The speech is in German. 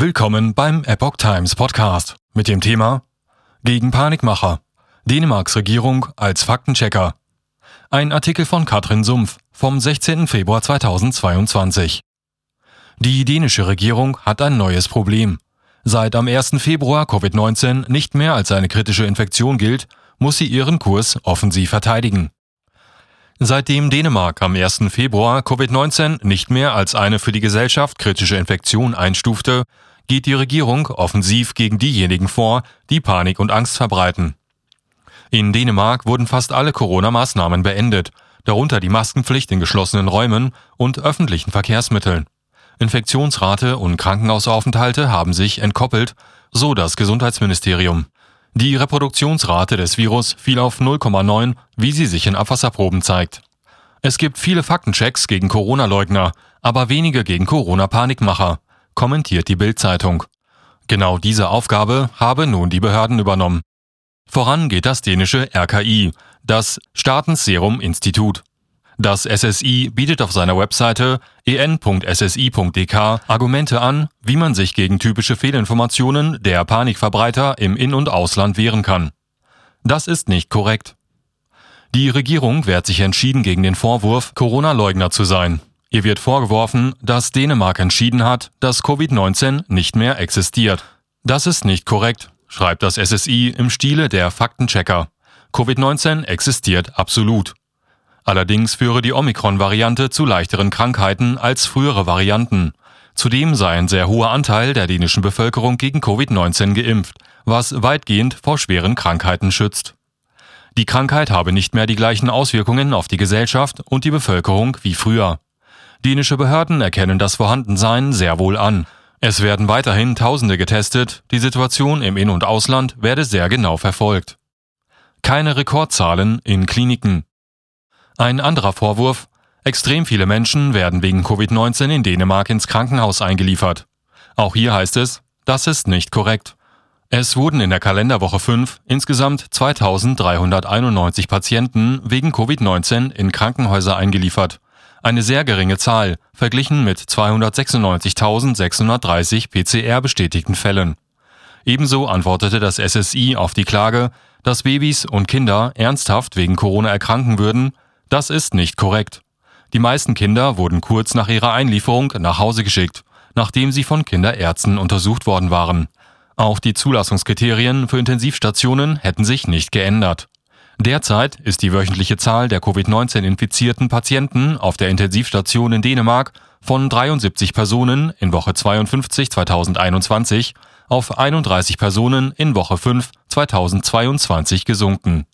Willkommen beim Epoch Times Podcast mit dem Thema Gegen Panikmacher. Dänemarks Regierung als Faktenchecker. Ein Artikel von Katrin Sumpf vom 16. Februar 2022. Die dänische Regierung hat ein neues Problem. Seit am 1. Februar Covid-19 nicht mehr als eine kritische Infektion gilt, muss sie ihren Kurs offensiv verteidigen. Seitdem Dänemark am 1. Februar Covid-19 nicht mehr als eine für die Gesellschaft kritische Infektion einstufte, geht die Regierung offensiv gegen diejenigen vor, die Panik und Angst verbreiten. In Dänemark wurden fast alle Corona-Maßnahmen beendet, darunter die Maskenpflicht in geschlossenen Räumen und öffentlichen Verkehrsmitteln. Infektionsrate und Krankenhausaufenthalte haben sich entkoppelt, so das Gesundheitsministerium. Die Reproduktionsrate des Virus fiel auf 0,9, wie sie sich in Abwasserproben zeigt. Es gibt viele Faktenchecks gegen Corona-Leugner, aber wenige gegen Corona-Panikmacher kommentiert die Bild-Zeitung. Genau diese Aufgabe habe nun die Behörden übernommen. Voran geht das dänische RKI, das Staatenserum-Institut. Das SSI bietet auf seiner Webseite en.ssi.dk Argumente an, wie man sich gegen typische Fehlinformationen der Panikverbreiter im In- und Ausland wehren kann. Das ist nicht korrekt. Die Regierung wehrt sich entschieden gegen den Vorwurf, Corona-Leugner zu sein. Ihr wird vorgeworfen, dass Dänemark entschieden hat, dass Covid-19 nicht mehr existiert. Das ist nicht korrekt, schreibt das SSI im Stile der Faktenchecker. Covid-19 existiert absolut. Allerdings führe die Omikron-Variante zu leichteren Krankheiten als frühere Varianten. Zudem sei ein sehr hoher Anteil der dänischen Bevölkerung gegen Covid-19 geimpft, was weitgehend vor schweren Krankheiten schützt. Die Krankheit habe nicht mehr die gleichen Auswirkungen auf die Gesellschaft und die Bevölkerung wie früher. Dänische Behörden erkennen das Vorhandensein sehr wohl an. Es werden weiterhin Tausende getestet, die Situation im In- und Ausland werde sehr genau verfolgt. Keine Rekordzahlen in Kliniken. Ein anderer Vorwurf, extrem viele Menschen werden wegen Covid-19 in Dänemark ins Krankenhaus eingeliefert. Auch hier heißt es, das ist nicht korrekt. Es wurden in der Kalenderwoche 5 insgesamt 2391 Patienten wegen Covid-19 in Krankenhäuser eingeliefert eine sehr geringe Zahl, verglichen mit 296.630 PCR bestätigten Fällen. Ebenso antwortete das SSI auf die Klage, dass Babys und Kinder ernsthaft wegen Corona erkranken würden, das ist nicht korrekt. Die meisten Kinder wurden kurz nach ihrer Einlieferung nach Hause geschickt, nachdem sie von Kinderärzten untersucht worden waren. Auch die Zulassungskriterien für Intensivstationen hätten sich nicht geändert. Derzeit ist die wöchentliche Zahl der Covid-19-infizierten Patienten auf der Intensivstation in Dänemark von 73 Personen in Woche 52 2021 auf 31 Personen in Woche 5 2022 gesunken